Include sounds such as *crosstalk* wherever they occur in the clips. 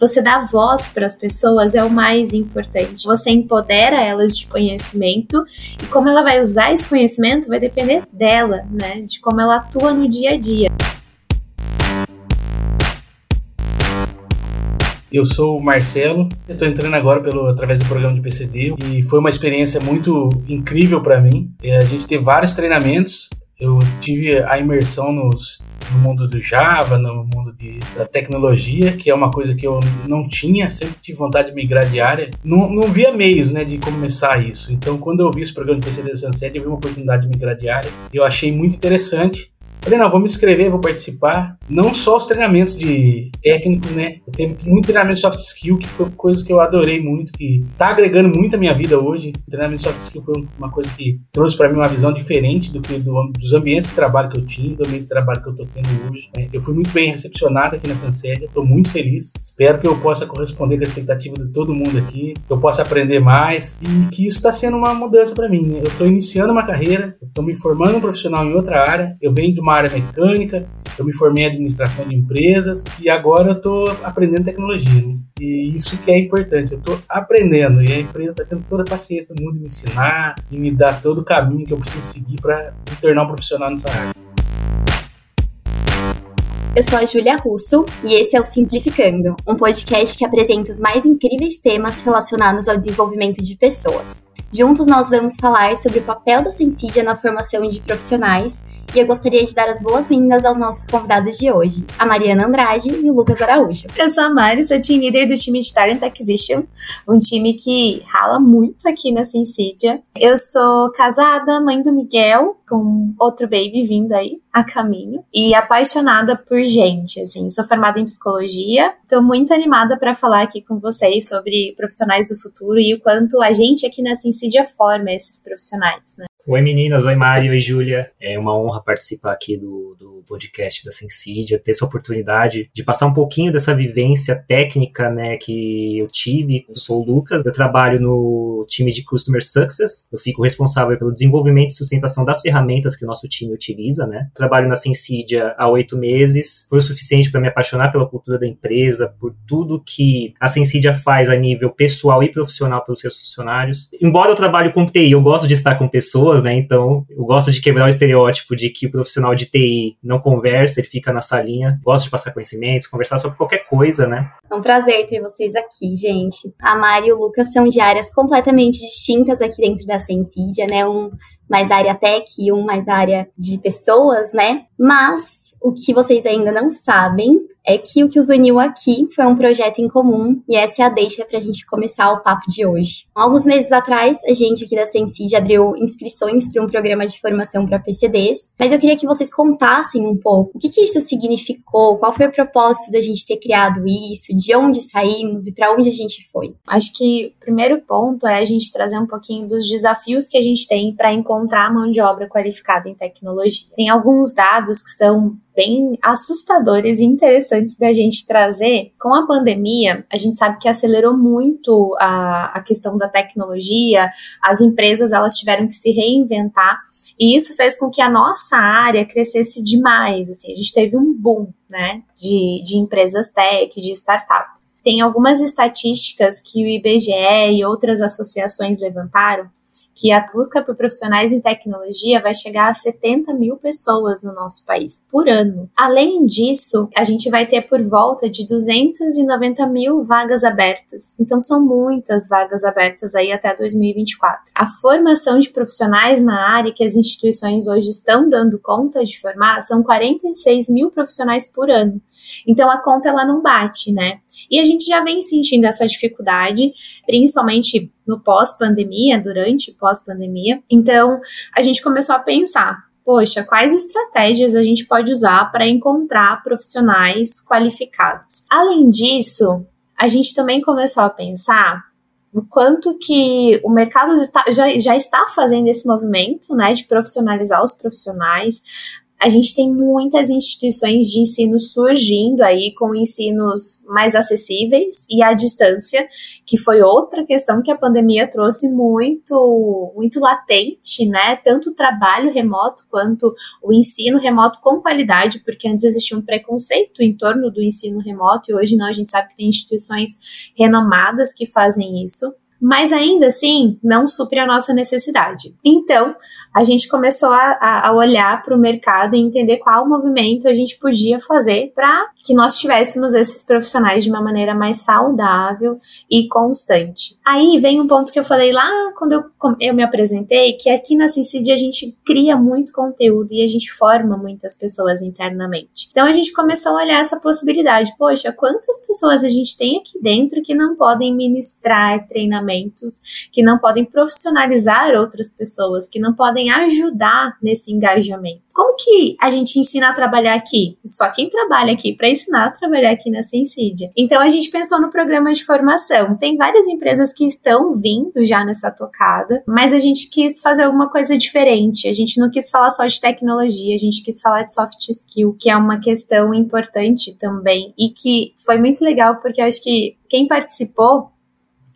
Você dar voz para as pessoas é o mais importante. Você empodera elas de conhecimento e como ela vai usar esse conhecimento vai depender dela, né? De como ela atua no dia a dia. Eu sou o Marcelo, eu estou entrando agora pelo, através do programa de PCD e foi uma experiência muito incrível para mim. A gente teve vários treinamentos, eu tive a imersão no mundo do Java, no mundo de, da tecnologia, que é uma coisa que eu não tinha, sempre tive vontade de migrar de área. Não, não via meios né, de começar isso. Então, quando eu vi esse programa de PCD Sunset, eu vi uma oportunidade de migrar de área. Eu achei muito interessante. Falei, não, vou me inscrever, vou participar. Não só os treinamentos de técnico, né? Eu teve muito treinamento de soft skill, que foi coisa que eu adorei muito, que tá agregando muito a minha vida hoje. O treinamento de soft skill foi uma coisa que trouxe para mim uma visão diferente do que do, dos ambientes de trabalho que eu tinha, do ambiente de trabalho que eu tô tendo hoje. Né? Eu fui muito bem recepcionado aqui na Sansédia, tô muito feliz. Espero que eu possa corresponder com a expectativa de todo mundo aqui, que eu possa aprender mais e que isso está sendo uma mudança para mim, né? Eu tô iniciando uma carreira, eu tô me formando um profissional em outra área, eu venho de uma área mecânica, eu me formei em administração de empresas e agora eu estou aprendendo tecnologia. Né? E isso que é importante, eu estou aprendendo e a empresa está tendo toda a paciência do mundo de me ensinar e me dar todo o caminho que eu preciso seguir para me tornar um profissional nessa área. Eu sou a Júlia Russo e esse é o Simplificando, um podcast que apresenta os mais incríveis temas relacionados ao desenvolvimento de pessoas. Juntos nós vamos falar sobre o papel da Sensidia na formação de profissionais e eu gostaria de dar as boas-vindas aos nossos convidados de hoje, a Mariana Andrade e o Lucas Araújo. Eu sou a Mari, sou team líder do time de Talent Acquisition, um time que rala muito aqui na Sensidia. Eu sou casada, mãe do Miguel, com outro baby vindo aí a caminho, e apaixonada por gente, assim, sou formada em psicologia, estou muito animada para falar aqui com vocês sobre profissionais do futuro e o quanto a gente aqui na Sensidia forma esses profissionais, né? Oi meninas, oi Mário, oi Júlia. É uma honra participar aqui do, do podcast da Sensidia, ter essa oportunidade de passar um pouquinho dessa vivência técnica né, que eu tive. Eu sou o Lucas, eu trabalho no time de Customer Success, eu fico responsável pelo desenvolvimento e sustentação das ferramentas que o nosso time utiliza. Né? Trabalho na Sensidia há oito meses, foi o suficiente para me apaixonar pela cultura da empresa, por tudo que a Sensidia faz a nível pessoal e profissional pelos seus funcionários. Embora eu trabalhe com TI, eu gosto de estar com pessoas, pessoas, né? Então, eu gosto de quebrar o estereótipo de que o profissional de TI não conversa, ele fica na salinha. Gosto de passar conhecimentos, conversar sobre qualquer coisa, né? É um prazer ter vocês aqui, gente. A Mari e o Lucas são de áreas completamente distintas aqui dentro da Sensidia, né? Um mais da área tech e um mais da área de pessoas, né? Mas o que vocês ainda não sabem é que o que os uniu aqui foi um projeto em comum e essa é a deixa para a gente começar o papo de hoje. Alguns meses atrás, a gente aqui da Sensid abriu inscrições para um programa de formação para PCDs, mas eu queria que vocês contassem um pouco o que, que isso significou, qual foi o propósito da gente ter criado isso, de onde saímos e para onde a gente foi. Acho que o primeiro ponto é a gente trazer um pouquinho dos desafios que a gente tem para encontrar mão de obra qualificada em tecnologia. Tem alguns dados que são bem assustadores e interessantes da gente trazer. Com a pandemia, a gente sabe que acelerou muito a, a questão da tecnologia, as empresas elas tiveram que se reinventar. E isso fez com que a nossa área crescesse demais. Assim, a gente teve um boom né, de, de empresas tech, de startups. Tem algumas estatísticas que o IBGE e outras associações levantaram que a busca por profissionais em tecnologia vai chegar a 70 mil pessoas no nosso país por ano. Além disso, a gente vai ter por volta de 290 mil vagas abertas. Então, são muitas vagas abertas aí até 2024. A formação de profissionais na área que as instituições hoje estão dando conta de formar são 46 mil profissionais por ano. Então a conta ela não bate, né? E a gente já vem sentindo essa dificuldade, principalmente no pós-pandemia, durante pós-pandemia. Então a gente começou a pensar, poxa, quais estratégias a gente pode usar para encontrar profissionais qualificados? Além disso, a gente também começou a pensar o quanto que o mercado já, já está fazendo esse movimento, né, de profissionalizar os profissionais, a gente tem muitas instituições de ensino surgindo aí com ensinos mais acessíveis e à distância, que foi outra questão que a pandemia trouxe muito, muito latente, né? Tanto o trabalho remoto quanto o ensino remoto com qualidade, porque antes existia um preconceito em torno do ensino remoto e hoje não, a gente sabe que tem instituições renomadas que fazem isso mas ainda assim não supre a nossa necessidade. Então, a gente começou a, a olhar para o mercado e entender qual movimento a gente podia fazer para que nós tivéssemos esses profissionais de uma maneira mais saudável e constante. Aí vem um ponto que eu falei lá quando eu, eu me apresentei, que aqui na Sincid a gente cria muito conteúdo e a gente forma muitas pessoas internamente. Então a gente começou a olhar essa possibilidade. Poxa, quantas pessoas a gente tem aqui dentro que não podem ministrar treinamentos, que não podem profissionalizar outras pessoas, que não podem ajudar nesse engajamento? Como que a gente ensina a trabalhar aqui? Só quem trabalha aqui para ensinar a trabalhar aqui na Sensidia. Então a gente pensou no programa de formação. Tem várias empresas que estão vindo já nessa tocada, mas a gente quis fazer alguma coisa diferente. A gente não quis falar só de tecnologia, a gente quis falar de soft skill, que é uma questão importante também e que foi muito legal porque eu acho que quem participou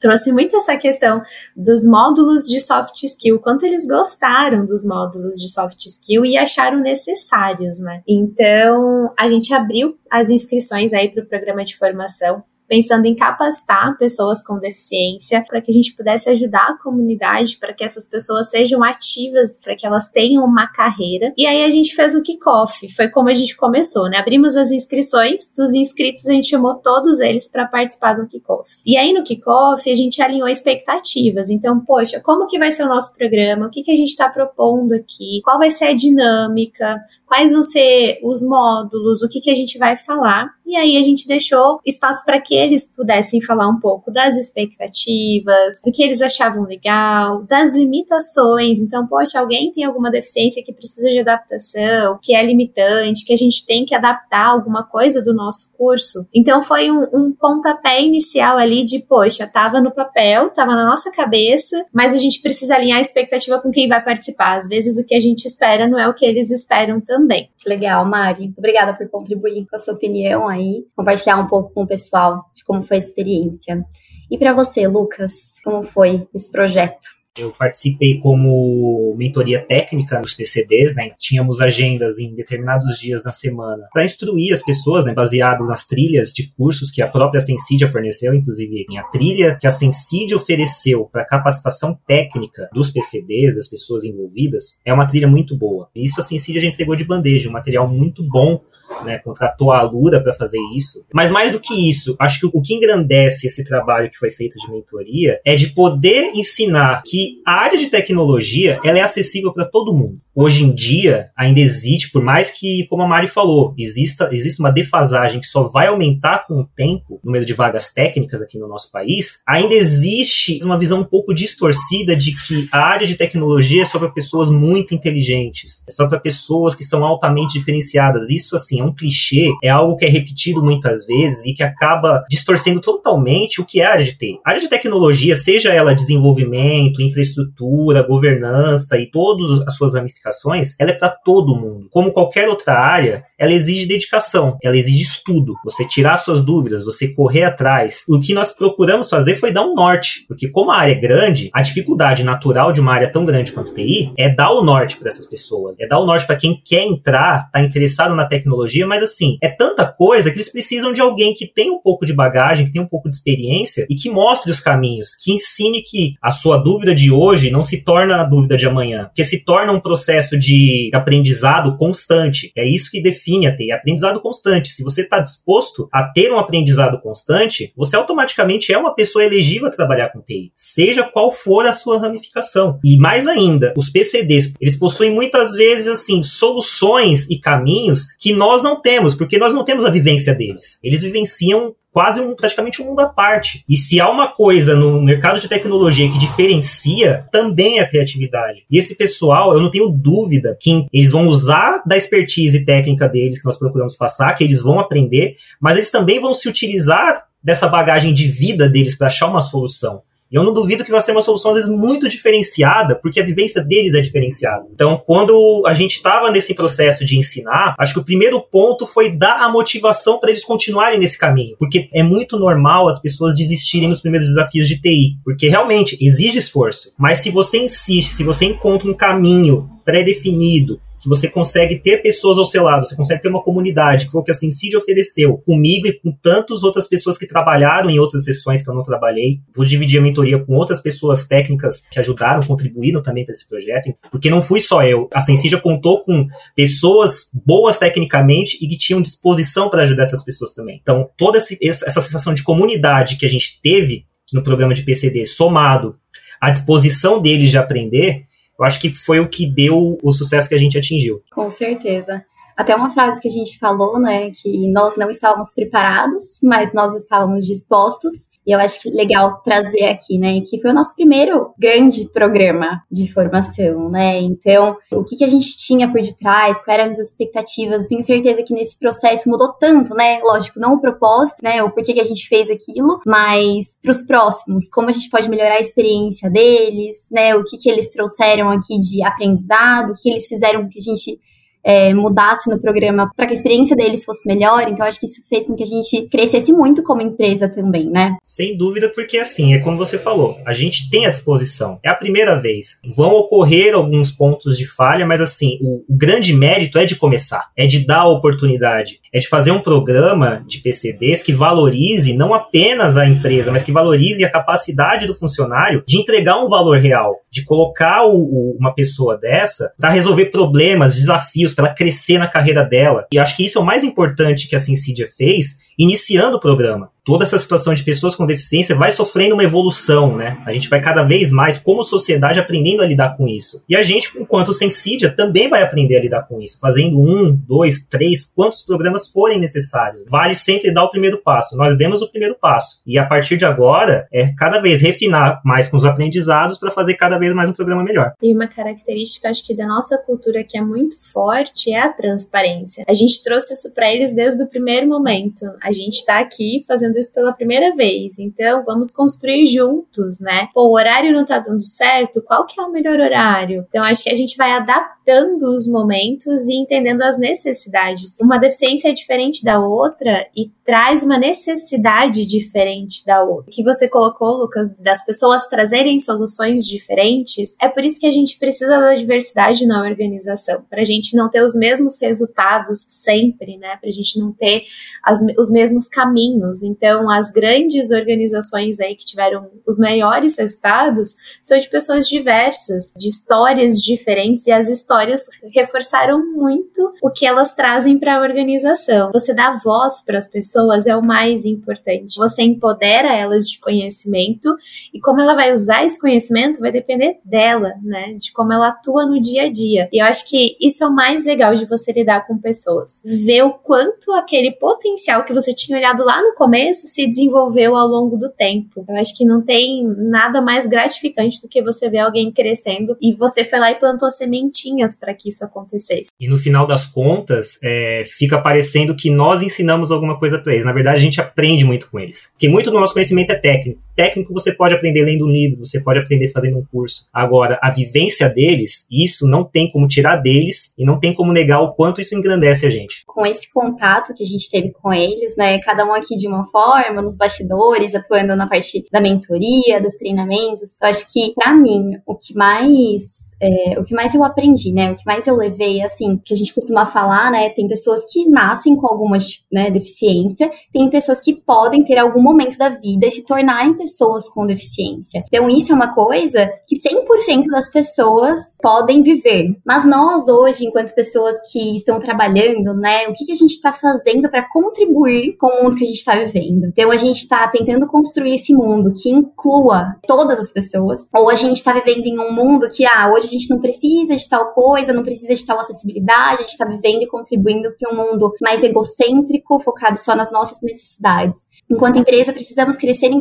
trouxe muito essa questão dos módulos de soft skill, quanto eles gostaram dos módulos de soft skill e acharam necessários, né? Então, a gente abriu as inscrições aí para o programa de formação pensando em capacitar pessoas com deficiência para que a gente pudesse ajudar a comunidade, para que essas pessoas sejam ativas, para que elas tenham uma carreira. E aí a gente fez o kickoff, foi como a gente começou, né? Abrimos as inscrições, dos inscritos a gente chamou todos eles para participar do kickoff. E aí no kickoff a gente alinhou expectativas. Então, poxa, como que vai ser o nosso programa? O que, que a gente está propondo aqui? Qual vai ser a dinâmica? Quais vão ser os módulos? O que, que a gente vai falar? E aí a gente deixou espaço para que eles pudessem falar um pouco das expectativas, do que eles achavam legal, das limitações. Então, poxa, alguém tem alguma deficiência que precisa de adaptação, que é limitante, que a gente tem que adaptar alguma coisa do nosso curso. Então, foi um, um pontapé inicial ali de, poxa, tava no papel, tava na nossa cabeça, mas a gente precisa alinhar a expectativa com quem vai participar. Às vezes, o que a gente espera não é o que eles esperam também. Legal, Mari. Obrigada por contribuir com a sua opinião aí, compartilhar um pouco com o pessoal de como foi a experiência. E para você, Lucas, como foi esse projeto? Eu participei como mentoria técnica nos PCDs, né? Tínhamos agendas em determinados dias da semana para instruir as pessoas, né? Baseado nas trilhas de cursos que a própria Sensidia forneceu, inclusive a trilha que a Sensidia ofereceu para capacitação técnica dos PCDs, das pessoas envolvidas, é uma trilha muito boa. Isso a Sensidia já entregou de bandeja, um material muito bom né, contratou a Alura para fazer isso. Mas mais do que isso, acho que o que engrandece esse trabalho que foi feito de mentoria é de poder ensinar que a área de tecnologia ela é acessível para todo mundo. Hoje em dia, ainda existe, por mais que, como a Mari falou, exista, existe uma defasagem que só vai aumentar com o tempo, no número de vagas técnicas aqui no nosso país, ainda existe uma visão um pouco distorcida de que a área de tecnologia é só para pessoas muito inteligentes, é só para pessoas que são altamente diferenciadas. Isso, assim, é um clichê, é algo que é repetido muitas vezes e que acaba distorcendo totalmente o que é a área de TI. A área de tecnologia, seja ela desenvolvimento, infraestrutura, governança e todas as suas ramificações, ela é para todo mundo. Como qualquer outra área, ela exige dedicação, ela exige estudo, você tirar suas dúvidas, você correr atrás. O que nós procuramos fazer foi dar um norte, porque como a área é grande, a dificuldade natural de uma área tão grande quanto TI é dar o norte para essas pessoas, é dar o norte para quem quer entrar, tá interessado na tecnologia tecnologia, mas assim, é tanta coisa que eles precisam de alguém que tenha um pouco de bagagem, que tenha um pouco de experiência e que mostre os caminhos, que ensine que a sua dúvida de hoje não se torna a dúvida de amanhã, que se torna um processo de aprendizado constante. É isso que define a TI, aprendizado constante. Se você está disposto a ter um aprendizado constante, você automaticamente é uma pessoa elegível a trabalhar com TI, seja qual for a sua ramificação. E mais ainda, os PCDs, eles possuem muitas vezes assim soluções e caminhos que nós nós não temos, porque nós não temos a vivência deles. Eles vivenciam quase um, praticamente um mundo à parte. E se há uma coisa no mercado de tecnologia que diferencia, também é a criatividade. E esse pessoal, eu não tenho dúvida que eles vão usar da expertise técnica deles que nós procuramos passar, que eles vão aprender, mas eles também vão se utilizar dessa bagagem de vida deles para achar uma solução. E eu não duvido que vai ser uma solução, às vezes, muito diferenciada, porque a vivência deles é diferenciada. Então, quando a gente estava nesse processo de ensinar, acho que o primeiro ponto foi dar a motivação para eles continuarem nesse caminho. Porque é muito normal as pessoas desistirem nos primeiros desafios de TI. Porque realmente exige esforço. Mas se você insiste, se você encontra um caminho pré-definido, que você consegue ter pessoas ao seu lado, você consegue ter uma comunidade, que foi o que a Sincid ofereceu comigo e com tantas outras pessoas que trabalharam em outras sessões que eu não trabalhei. Vou dividir a mentoria com outras pessoas técnicas que ajudaram, contribuíram também para esse projeto, porque não fui só eu. A Sincid contou com pessoas boas tecnicamente e que tinham disposição para ajudar essas pessoas também. Então, toda essa sensação de comunidade que a gente teve no programa de PCD, somado à disposição deles de aprender, eu acho que foi o que deu o sucesso que a gente atingiu. Com certeza. Até uma frase que a gente falou, né, que nós não estávamos preparados, mas nós estávamos dispostos. E eu acho que legal trazer aqui, né, que foi o nosso primeiro grande programa de formação, né? Então, o que, que a gente tinha por detrás, quais eram as expectativas? Tenho certeza que nesse processo mudou tanto, né? Lógico, não o propósito, né, o porquê que a gente fez aquilo, mas para os próximos, como a gente pode melhorar a experiência deles, né? O que, que eles trouxeram aqui de aprendizado, o que eles fizeram que a gente é, mudasse no programa para que a experiência deles fosse melhor. Então, acho que isso fez com que a gente crescesse muito como empresa também, né? Sem dúvida, porque assim, é como você falou, a gente tem à disposição. É a primeira vez. Vão ocorrer alguns pontos de falha, mas assim, o, o grande mérito é de começar, é de dar a oportunidade, é de fazer um programa de PCDs que valorize não apenas a empresa, mas que valorize a capacidade do funcionário de entregar um valor real, de colocar o, o, uma pessoa dessa para resolver problemas, desafios para ela crescer na carreira dela. E acho que isso é o mais importante que a Sincidia fez, iniciando o programa toda essa situação de pessoas com deficiência vai sofrendo uma evolução, né? A gente vai cada vez mais, como sociedade, aprendendo a lidar com isso. E a gente, enquanto Sensídia, também vai aprender a lidar com isso, fazendo um, dois, três, quantos programas forem necessários. Vale sempre dar o primeiro passo. Nós demos o primeiro passo. E a partir de agora, é cada vez refinar mais com os aprendizados para fazer cada vez mais um programa melhor. E uma característica, acho que da nossa cultura que é muito forte é a transparência. A gente trouxe isso para eles desde o primeiro momento. A gente está aqui fazendo fazendo isso pela primeira vez. Então, vamos construir juntos, né? Pô, o horário não tá dando certo, qual que é o melhor horário? Então, acho que a gente vai adaptando os momentos e entendendo as necessidades. Uma deficiência é diferente da outra e traz uma necessidade diferente da outra. O que você colocou, Lucas, das pessoas trazerem soluções diferentes, é por isso que a gente precisa da diversidade na organização, para a gente não ter os mesmos resultados sempre, né? Para a gente não ter as, os mesmos caminhos. Então, as grandes organizações aí que tiveram os maiores resultados são de pessoas diversas, de histórias diferentes, e as histórias reforçaram muito o que elas trazem para a organização. Você dá voz para as pessoas é o mais importante. Você empodera elas de conhecimento e como ela vai usar esse conhecimento vai depender dela, né? De como ela atua no dia a dia. E eu acho que isso é o mais legal de você lidar com pessoas. Ver o quanto aquele potencial que você tinha olhado lá no começo começo se desenvolveu ao longo do tempo. Eu acho que não tem nada mais gratificante do que você ver alguém crescendo e você foi lá e plantou sementinhas para que isso acontecesse. E no final das contas, é, fica parecendo que nós ensinamos alguma coisa para eles. Na verdade, a gente aprende muito com eles. Porque muito do nosso conhecimento é técnico. Técnico você pode aprender lendo um livro, você pode aprender fazendo um curso. Agora, a vivência deles, isso não tem como tirar deles e não tem como negar o quanto isso engrandece a gente. Com esse contato que a gente teve com eles, né, cada um aqui de uma forma, nos bastidores, atuando na parte da mentoria, dos treinamentos. Eu acho que, para mim, o que mais é, o que mais eu aprendi, né? O que mais eu levei, assim, que a gente costuma falar, né? Tem pessoas que nascem com alguma né, deficiência, tem pessoas que podem ter algum momento da vida e se tornarem pessoas com deficiência. Então, isso é uma coisa que 100% das pessoas podem viver. Mas nós, hoje, enquanto pessoas que estão trabalhando, né? O que, que a gente está fazendo para contribuir com o mundo que a gente está vivendo? Então a gente está tentando construir esse mundo que inclua todas as pessoas, ou a gente está vivendo em um mundo que, ah, hoje a gente não precisa de tal coisa, não precisa de tal acessibilidade, a gente está vivendo e contribuindo para um mundo mais egocêntrico, focado só nas nossas necessidades. Enquanto empresa, precisamos crescer em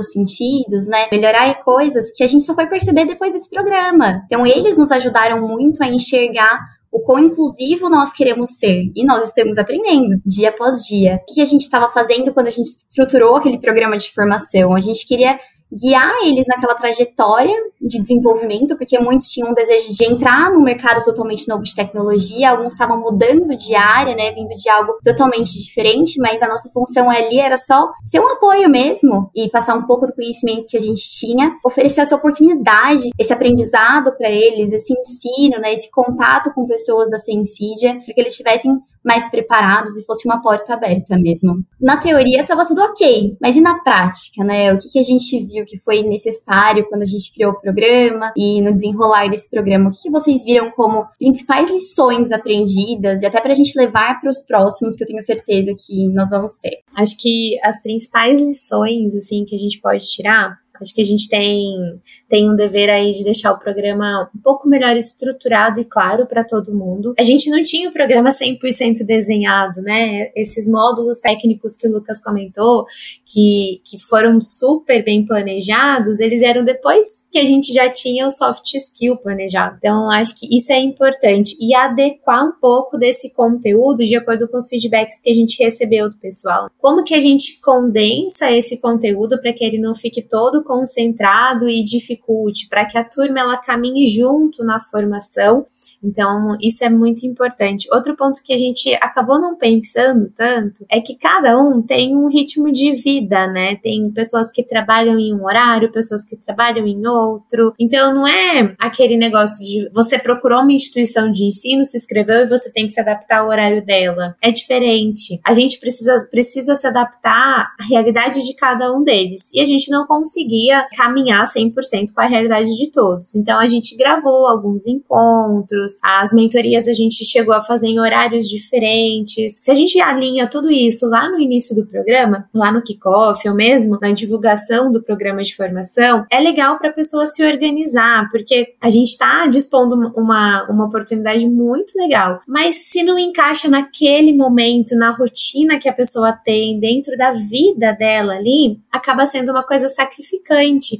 determinados sentidos, né? Melhorar coisas que a gente só foi perceber depois desse programa. Então, eles nos ajudaram muito a enxergar o quão inclusivo nós queremos ser. E nós estamos aprendendo dia após dia. O que a gente estava fazendo quando a gente estruturou aquele programa de formação? A gente queria guiar eles naquela trajetória de desenvolvimento, porque muitos tinham um desejo de entrar no mercado totalmente novo de tecnologia, alguns estavam mudando de área, né, vindo de algo totalmente diferente, mas a nossa função ali era só ser um apoio mesmo e passar um pouco do conhecimento que a gente tinha, oferecer essa oportunidade, esse aprendizado para eles, esse ensino, né, esse contato com pessoas da Sensídia, para que eles tivessem mais preparados e fosse uma porta aberta mesmo. Na teoria estava tudo ok, mas e na prática, né? O que, que a gente viu que foi necessário quando a gente criou o programa e no desenrolar desse programa? O que, que vocês viram como principais lições aprendidas e até para a gente levar para os próximos, que eu tenho certeza que nós vamos ter? Acho que as principais lições, assim, que a gente pode tirar Acho que a gente tem, tem um dever aí de deixar o programa um pouco melhor estruturado e claro para todo mundo. A gente não tinha o programa 100% desenhado, né? Esses módulos técnicos que o Lucas comentou, que, que foram super bem planejados, eles eram depois que a gente já tinha o soft skill planejado. Então, acho que isso é importante. E adequar um pouco desse conteúdo de acordo com os feedbacks que a gente recebeu do pessoal. Como que a gente condensa esse conteúdo para que ele não fique todo concentrado e dificulte, para que a turma ela caminhe junto na formação. Então, isso é muito importante. Outro ponto que a gente acabou não pensando tanto é que cada um tem um ritmo de vida, né? Tem pessoas que trabalham em um horário, pessoas que trabalham em outro. Então, não é aquele negócio de você procurou uma instituição de ensino, se inscreveu e você tem que se adaptar ao horário dela. É diferente. A gente precisa, precisa se adaptar à realidade de cada um deles. E a gente não conseguir conseguia caminhar 100% com a realidade de todos. Então a gente gravou alguns encontros, as mentorias a gente chegou a fazer em horários diferentes. Se a gente alinha tudo isso lá no início do programa, lá no kickoff ou mesmo na divulgação do programa de formação, é legal para a pessoa se organizar, porque a gente está dispondo uma, uma oportunidade muito legal. Mas se não encaixa naquele momento, na rotina que a pessoa tem, dentro da vida dela ali, acaba sendo uma coisa sacrificada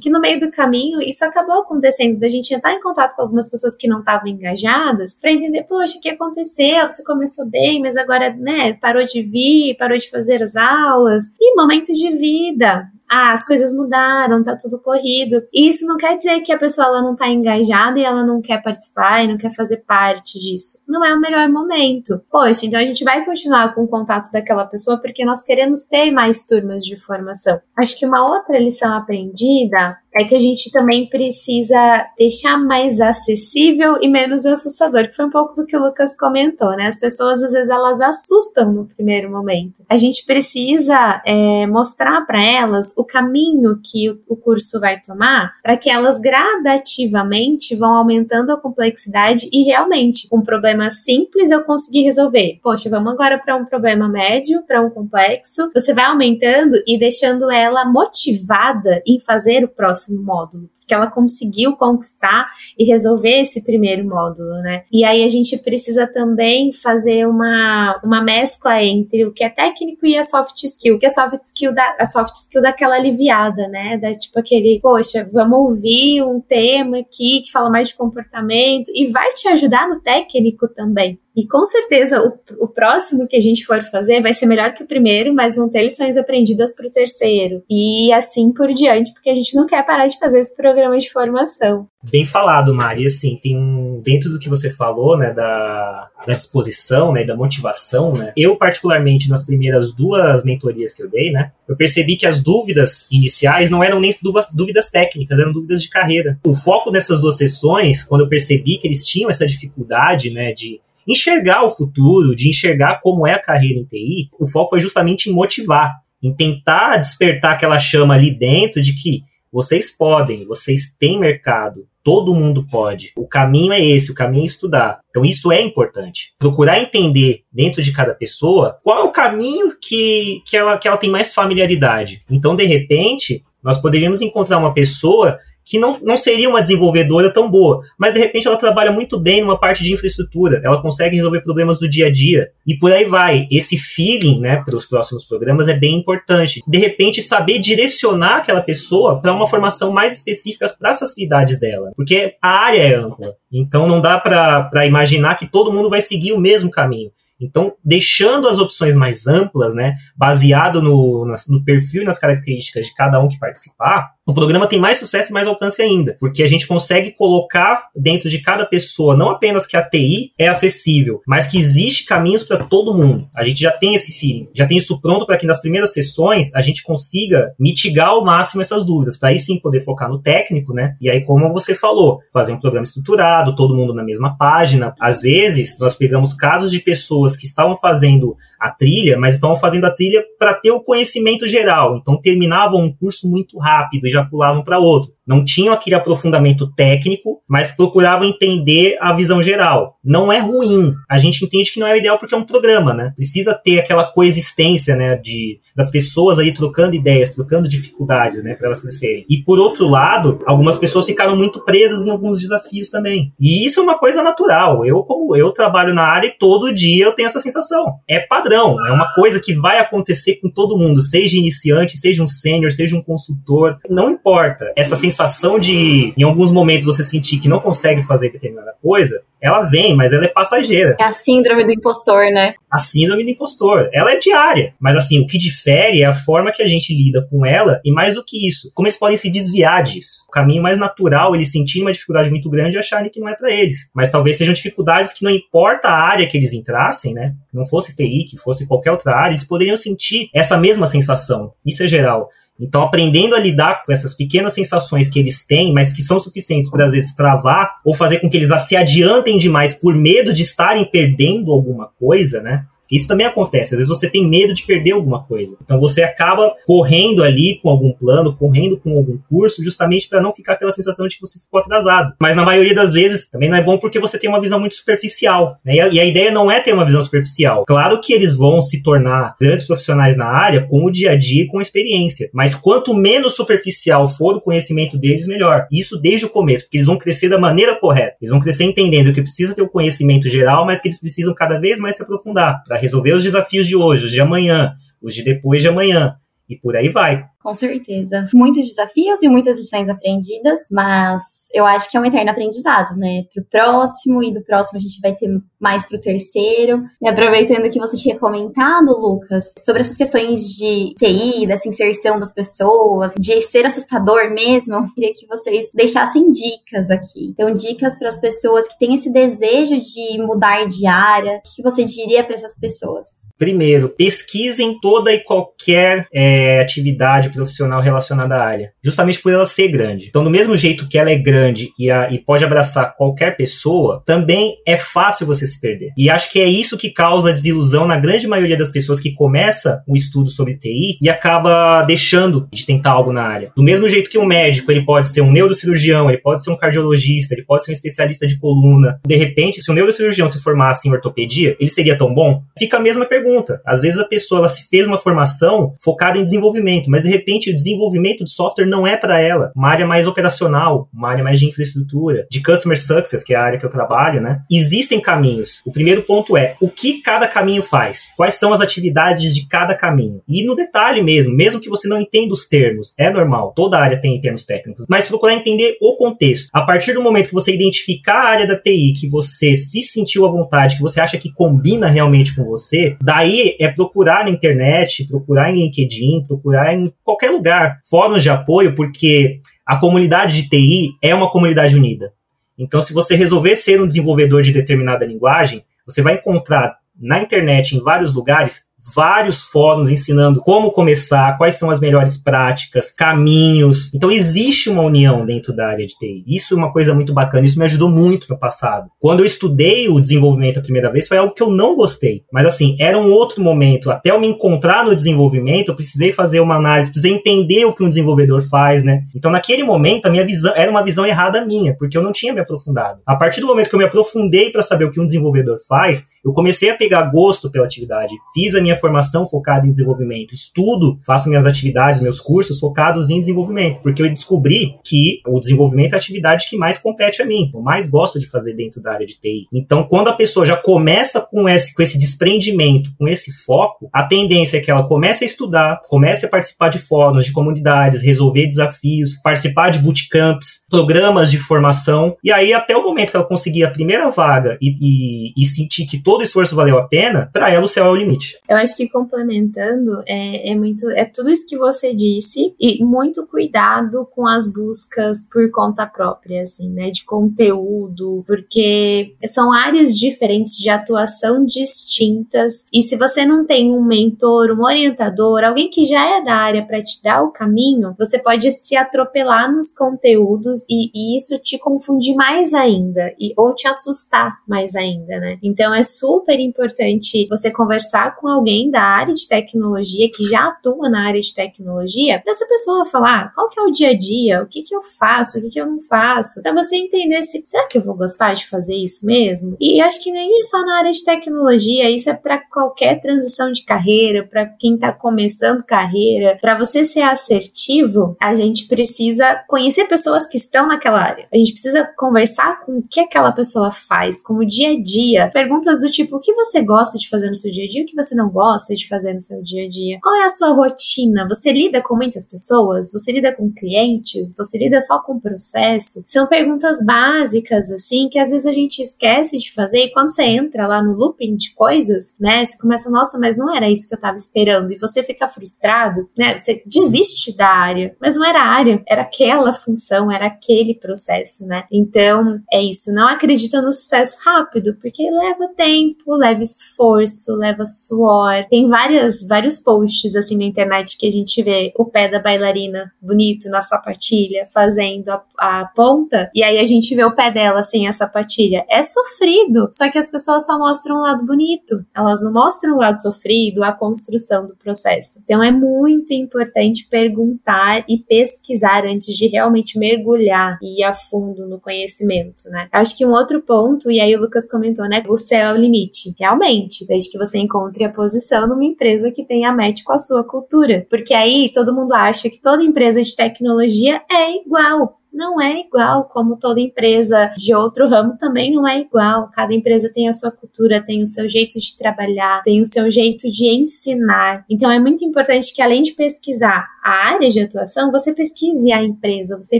que no meio do caminho isso acabou acontecendo, da gente entrar em contato com algumas pessoas que não estavam engajadas, para entender, poxa, o que aconteceu? Você começou bem, mas agora, né, parou de vir, parou de fazer as aulas. E momento de vida ah, as coisas mudaram, tá tudo corrido. E isso não quer dizer que a pessoa ela não tá engajada e ela não quer participar e não quer fazer parte disso. Não é o melhor momento. Poxa, então a gente vai continuar com o contato daquela pessoa porque nós queremos ter mais turmas de formação. Acho que uma outra lição aprendida é que a gente também precisa deixar mais acessível e menos assustador, que foi um pouco do que o Lucas comentou, né? As pessoas às vezes elas assustam no primeiro momento. A gente precisa é, mostrar para elas o caminho que o, curso vai tomar, para que elas gradativamente vão aumentando a complexidade e realmente um problema simples eu conseguir resolver. Poxa, vamos agora para um problema médio, para um complexo. Você vai aumentando e deixando ela motivada em fazer o próximo próximo módulo que ela conseguiu conquistar e resolver esse primeiro módulo, né? E aí a gente precisa também fazer uma, uma mescla entre o que é técnico e a soft skill, que a soft skill da, a soft skill daquela aliviada, né? Da tipo aquele, poxa, vamos ouvir um tema aqui que fala mais de comportamento e vai te ajudar no técnico também. E com certeza o, o próximo que a gente for fazer vai ser melhor que o primeiro, mas vão ter lições aprendidas para o terceiro. E assim por diante, porque a gente não quer parar de fazer esse programa de formação. Bem falado, Mari. Assim, tem um. Dentro do que você falou, né, da, da disposição, né, da motivação, né, eu, particularmente, nas primeiras duas mentorias que eu dei, né, eu percebi que as dúvidas iniciais não eram nem dúvidas, dúvidas técnicas, eram dúvidas de carreira. O foco nessas duas sessões, quando eu percebi que eles tinham essa dificuldade, né, de enxergar o futuro, de enxergar como é a carreira em TI, o foco foi justamente em motivar, em tentar despertar aquela chama ali dentro de que vocês podem, vocês têm mercado, todo mundo pode. O caminho é esse, o caminho é estudar. Então isso é importante. Procurar entender dentro de cada pessoa qual é o caminho que, que, ela, que ela tem mais familiaridade. Então, de repente, nós poderíamos encontrar uma pessoa que não, não seria uma desenvolvedora tão boa, mas de repente ela trabalha muito bem numa parte de infraestrutura, ela consegue resolver problemas do dia a dia e por aí vai. Esse feeling, né, para os próximos programas é bem importante. De repente saber direcionar aquela pessoa para uma formação mais específica para as facilidades dela, porque a área é ampla. Então não dá para imaginar que todo mundo vai seguir o mesmo caminho. Então, deixando as opções mais amplas, né, baseado no, no perfil e nas características de cada um que participar, O programa tem mais sucesso e mais alcance ainda, porque a gente consegue colocar dentro de cada pessoa não apenas que a TI é acessível, mas que existe caminhos para todo mundo. A gente já tem esse feeling, já tem isso pronto para que nas primeiras sessões a gente consiga mitigar ao máximo essas dúvidas, para aí sim poder focar no técnico, né? E aí, como você falou, fazer um programa estruturado, todo mundo na mesma página. Às vezes, nós pegamos casos de pessoas que estavam fazendo a trilha, mas estavam fazendo a trilha para ter o conhecimento geral. Então terminavam um curso muito rápido e já pulavam para outro. Não tinham aquele aprofundamento técnico, mas procuravam entender a visão geral. Não é ruim. A gente entende que não é o ideal porque é um programa, né? Precisa ter aquela coexistência, né, de das pessoas aí trocando ideias, trocando dificuldades, né, para elas crescerem. E por outro lado, algumas pessoas ficaram muito presas em alguns desafios também. E isso é uma coisa natural. Eu como eu trabalho na área e todo dia eu tenho essa sensação. É padrão, é uma coisa que vai acontecer com todo mundo, seja iniciante, seja um sênior, seja um consultor, não importa. Essa sensação de em alguns momentos você sentir que não consegue fazer determinada coisa, ela vem, mas ela é passageira. É a síndrome do impostor, né? A síndrome do impostor. Ela é diária, mas assim, o que difere é a forma que a gente lida com ela e mais do que isso, como eles podem se desviar disso. O caminho mais natural, eles sentirem uma dificuldade muito grande e acharem que não é para eles. Mas talvez sejam dificuldades que não importa a área que eles entrassem, né? Não fosse TI, que fosse qualquer outra área, eles poderiam sentir essa mesma sensação. Isso é geral. Então, aprendendo a lidar com essas pequenas sensações que eles têm, mas que são suficientes para às vezes travar ou fazer com que eles se adiantem demais por medo de estarem perdendo alguma coisa, né? Isso também acontece. Às vezes você tem medo de perder alguma coisa. Então você acaba correndo ali com algum plano, correndo com algum curso, justamente para não ficar aquela sensação de que você ficou atrasado. Mas na maioria das vezes também não é bom porque você tem uma visão muito superficial. Né? E, a, ideia não é ter uma visão superficial. Claro que eles vão se tornar grandes profissionais na área com o dia a dia e com a experiência. Mas quanto menos superficial for o conhecimento deles, melhor. Isso desde o começo, porque eles vão crescer da maneira correta. Eles vão crescer entendendo que precisa ter o conhecimento geral, mas que eles precisam cada vez mais se aprofundar para resolver os desafios de hoje, os de amanhã, os de depois de amanhã. E por aí vai. Com certeza. Muitos desafios e muitas lições aprendidas, mas eu acho que é um eterno aprendizado, né? Pro próximo e do próximo a gente vai ter mais pro terceiro. E aproveitando que você tinha comentado, Lucas, sobre essas questões de TI, dessa inserção das pessoas, de ser assustador mesmo, queria que vocês deixassem dicas aqui. Então, dicas para as pessoas que têm esse desejo de mudar de área. O que você diria para essas pessoas? Primeiro, pesquisem toda e qualquer é, atividade profissional relacionada à área, justamente por ela ser grande. Então, do mesmo jeito que ela é grande e, a, e pode abraçar qualquer pessoa, também é fácil você se perder. E acho que é isso que causa desilusão na grande maioria das pessoas que começa o estudo sobre TI e acaba deixando de tentar algo na área. Do mesmo jeito que um médico, ele pode ser um neurocirurgião, ele pode ser um cardiologista, ele pode ser um especialista de coluna. De repente, se um neurocirurgião se formasse em ortopedia, ele seria tão bom? Fica a mesma pergunta. Às vezes a pessoa ela se fez uma formação focada em desenvolvimento, mas de repente repente o desenvolvimento de software não é para ela. Uma área mais operacional, uma área mais de infraestrutura, de customer success, que é a área que eu trabalho, né? Existem caminhos. O primeiro ponto é o que cada caminho faz? Quais são as atividades de cada caminho? E no detalhe mesmo, mesmo que você não entenda os termos, é normal, toda área tem termos técnicos, mas procurar entender o contexto. A partir do momento que você identificar a área da TI que você se sentiu à vontade, que você acha que combina realmente com você, daí é procurar na internet, procurar em LinkedIn, procurar em qualquer lugar, fóruns de apoio, porque a comunidade de TI é uma comunidade unida. Então, se você resolver ser um desenvolvedor de determinada linguagem, você vai encontrar na internet, em vários lugares, vários fóruns ensinando como começar, quais são as melhores práticas, caminhos. Então existe uma união dentro da área de TI. Isso é uma coisa muito bacana, isso me ajudou muito no passado. Quando eu estudei o desenvolvimento a primeira vez, foi algo que eu não gostei. Mas assim, era um outro momento. Até eu me encontrar no desenvolvimento, eu precisei fazer uma análise, precisei entender o que um desenvolvedor faz, né? Então naquele momento, a minha visão era uma visão errada minha, porque eu não tinha me aprofundado. A partir do momento que eu me aprofundei para saber o que um desenvolvedor faz, eu comecei a pegar gosto pela atividade. Fiz a minha formação focada em desenvolvimento, estudo, faço minhas atividades, meus cursos focados em desenvolvimento, porque eu descobri que o desenvolvimento é a atividade que mais compete a mim, eu mais gosto de fazer dentro da área de TI. Então, quando a pessoa já começa com esse, com esse desprendimento, com esse foco, a tendência é que ela comece a estudar, comece a participar de fóruns, de comunidades, resolver desafios, participar de bootcamps, programas de formação, e aí até o momento que ela conseguir a primeira vaga e, e, e sentir que todo esforço valeu a pena, para ela o céu é o limite. Eu acho que complementando, é, é muito. É tudo isso que você disse, e muito cuidado com as buscas por conta própria, assim, né? De conteúdo, porque são áreas diferentes de atuação distintas. E se você não tem um mentor, um orientador, alguém que já é da área para te dar o caminho, você pode se atropelar nos conteúdos e, e isso te confundir mais ainda, e, ou te assustar mais ainda, né? Então é super importante você conversar com alguém da área de tecnologia que já atua na área de tecnologia, para essa pessoa falar qual que é o dia a dia, o que que eu faço, o que que eu não faço, para você entender se será que eu vou gostar de fazer isso mesmo? E acho que nem só na área de tecnologia, isso é para qualquer transição de carreira, para quem está começando carreira, para você ser assertivo, a gente precisa conhecer pessoas que estão naquela área. A gente precisa conversar com o que aquela pessoa faz, como dia a dia. Perguntas do tipo: o que você gosta de fazer no seu dia a dia, o que você não gosta de fazer no seu dia a dia? Qual é a sua rotina? Você lida com muitas pessoas? Você lida com clientes? Você lida só com o processo? São perguntas básicas, assim, que às vezes a gente esquece de fazer e quando você entra lá no looping de coisas, né, você começa, nossa, mas não era isso que eu tava esperando, e você fica frustrado, né, você desiste da área, mas não era a área, era aquela função, era aquele processo, né? Então, é isso, não acredita no sucesso rápido, porque leva tempo, leva esforço, leva suor. Tem várias, vários posts assim na internet que a gente vê o pé da bailarina bonito na sapatilha, fazendo a, a ponta, e aí a gente vê o pé dela sem a sapatilha. É sofrido, só que as pessoas só mostram o lado bonito, elas não mostram o lado sofrido, a construção do processo. Então é muito importante perguntar e pesquisar antes de realmente mergulhar e ir a fundo no conhecimento, né? Acho que um outro ponto, e aí o Lucas comentou, né? O céu é o limite. Realmente, desde que você encontre a posição numa empresa que tenha match com a sua cultura. Porque aí todo mundo acha que toda empresa de tecnologia é igual não é igual, como toda empresa de outro ramo também não é igual. Cada empresa tem a sua cultura, tem o seu jeito de trabalhar, tem o seu jeito de ensinar. Então é muito importante que além de pesquisar a área de atuação, você pesquise a empresa, você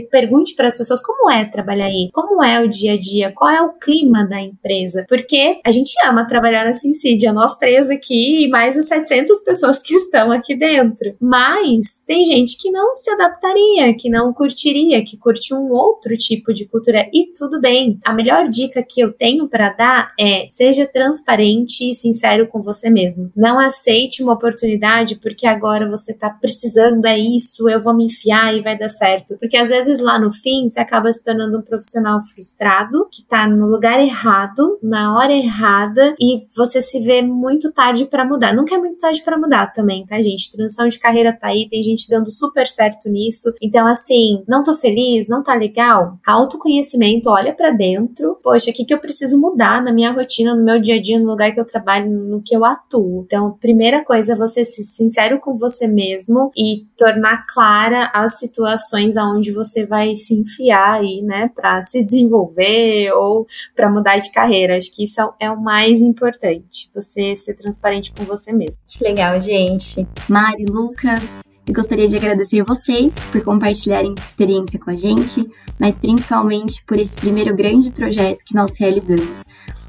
pergunte para as pessoas como é trabalhar aí, como é o dia a dia, qual é o clima da empresa, porque a gente ama trabalhar na Sincidia, nós três aqui e mais as 700 *laughs* pessoas que estão aqui dentro. Mas tem gente que não se adaptaria, que não curtiria, que curte um outro tipo de cultura e tudo bem. A melhor dica que eu tenho para dar é seja transparente e sincero com você mesmo. Não aceite uma oportunidade porque agora você está precisando é isso, eu vou me enfiar e vai dar certo. Porque às vezes lá no fim você acaba se tornando um profissional frustrado, que tá no lugar errado, na hora errada, e você se vê muito tarde para mudar. Nunca é muito tarde para mudar também, tá, gente? Transição de carreira tá aí, tem gente dando super certo nisso. Então, assim, não tô feliz, não tá legal. Autoconhecimento, olha para dentro. Poxa, o que, que eu preciso mudar na minha rotina, no meu dia a dia, no lugar que eu trabalho, no que eu atuo? Então, primeira coisa é você ser sincero com você mesmo e tornar clara as situações aonde você vai se enfiar aí, né, para se desenvolver ou para mudar de carreira. Acho que isso é o mais importante, você ser transparente com você mesmo. Que legal, gente. Mari, Lucas, eu gostaria de agradecer vocês por compartilharem essa experiência com a gente, mas principalmente por esse primeiro grande projeto que nós realizamos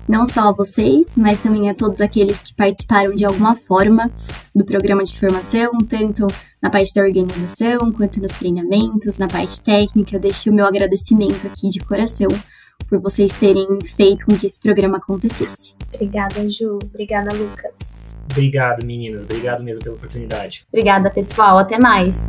não só a vocês, mas também a todos aqueles que participaram de alguma forma do programa de formação, tanto na parte da organização, quanto nos treinamentos, na parte técnica. Deixo o meu agradecimento aqui de coração por vocês terem feito com que esse programa acontecesse. Obrigada, Ju. Obrigada, Lucas. Obrigado, meninas. Obrigado mesmo pela oportunidade. Obrigada, pessoal. Até mais.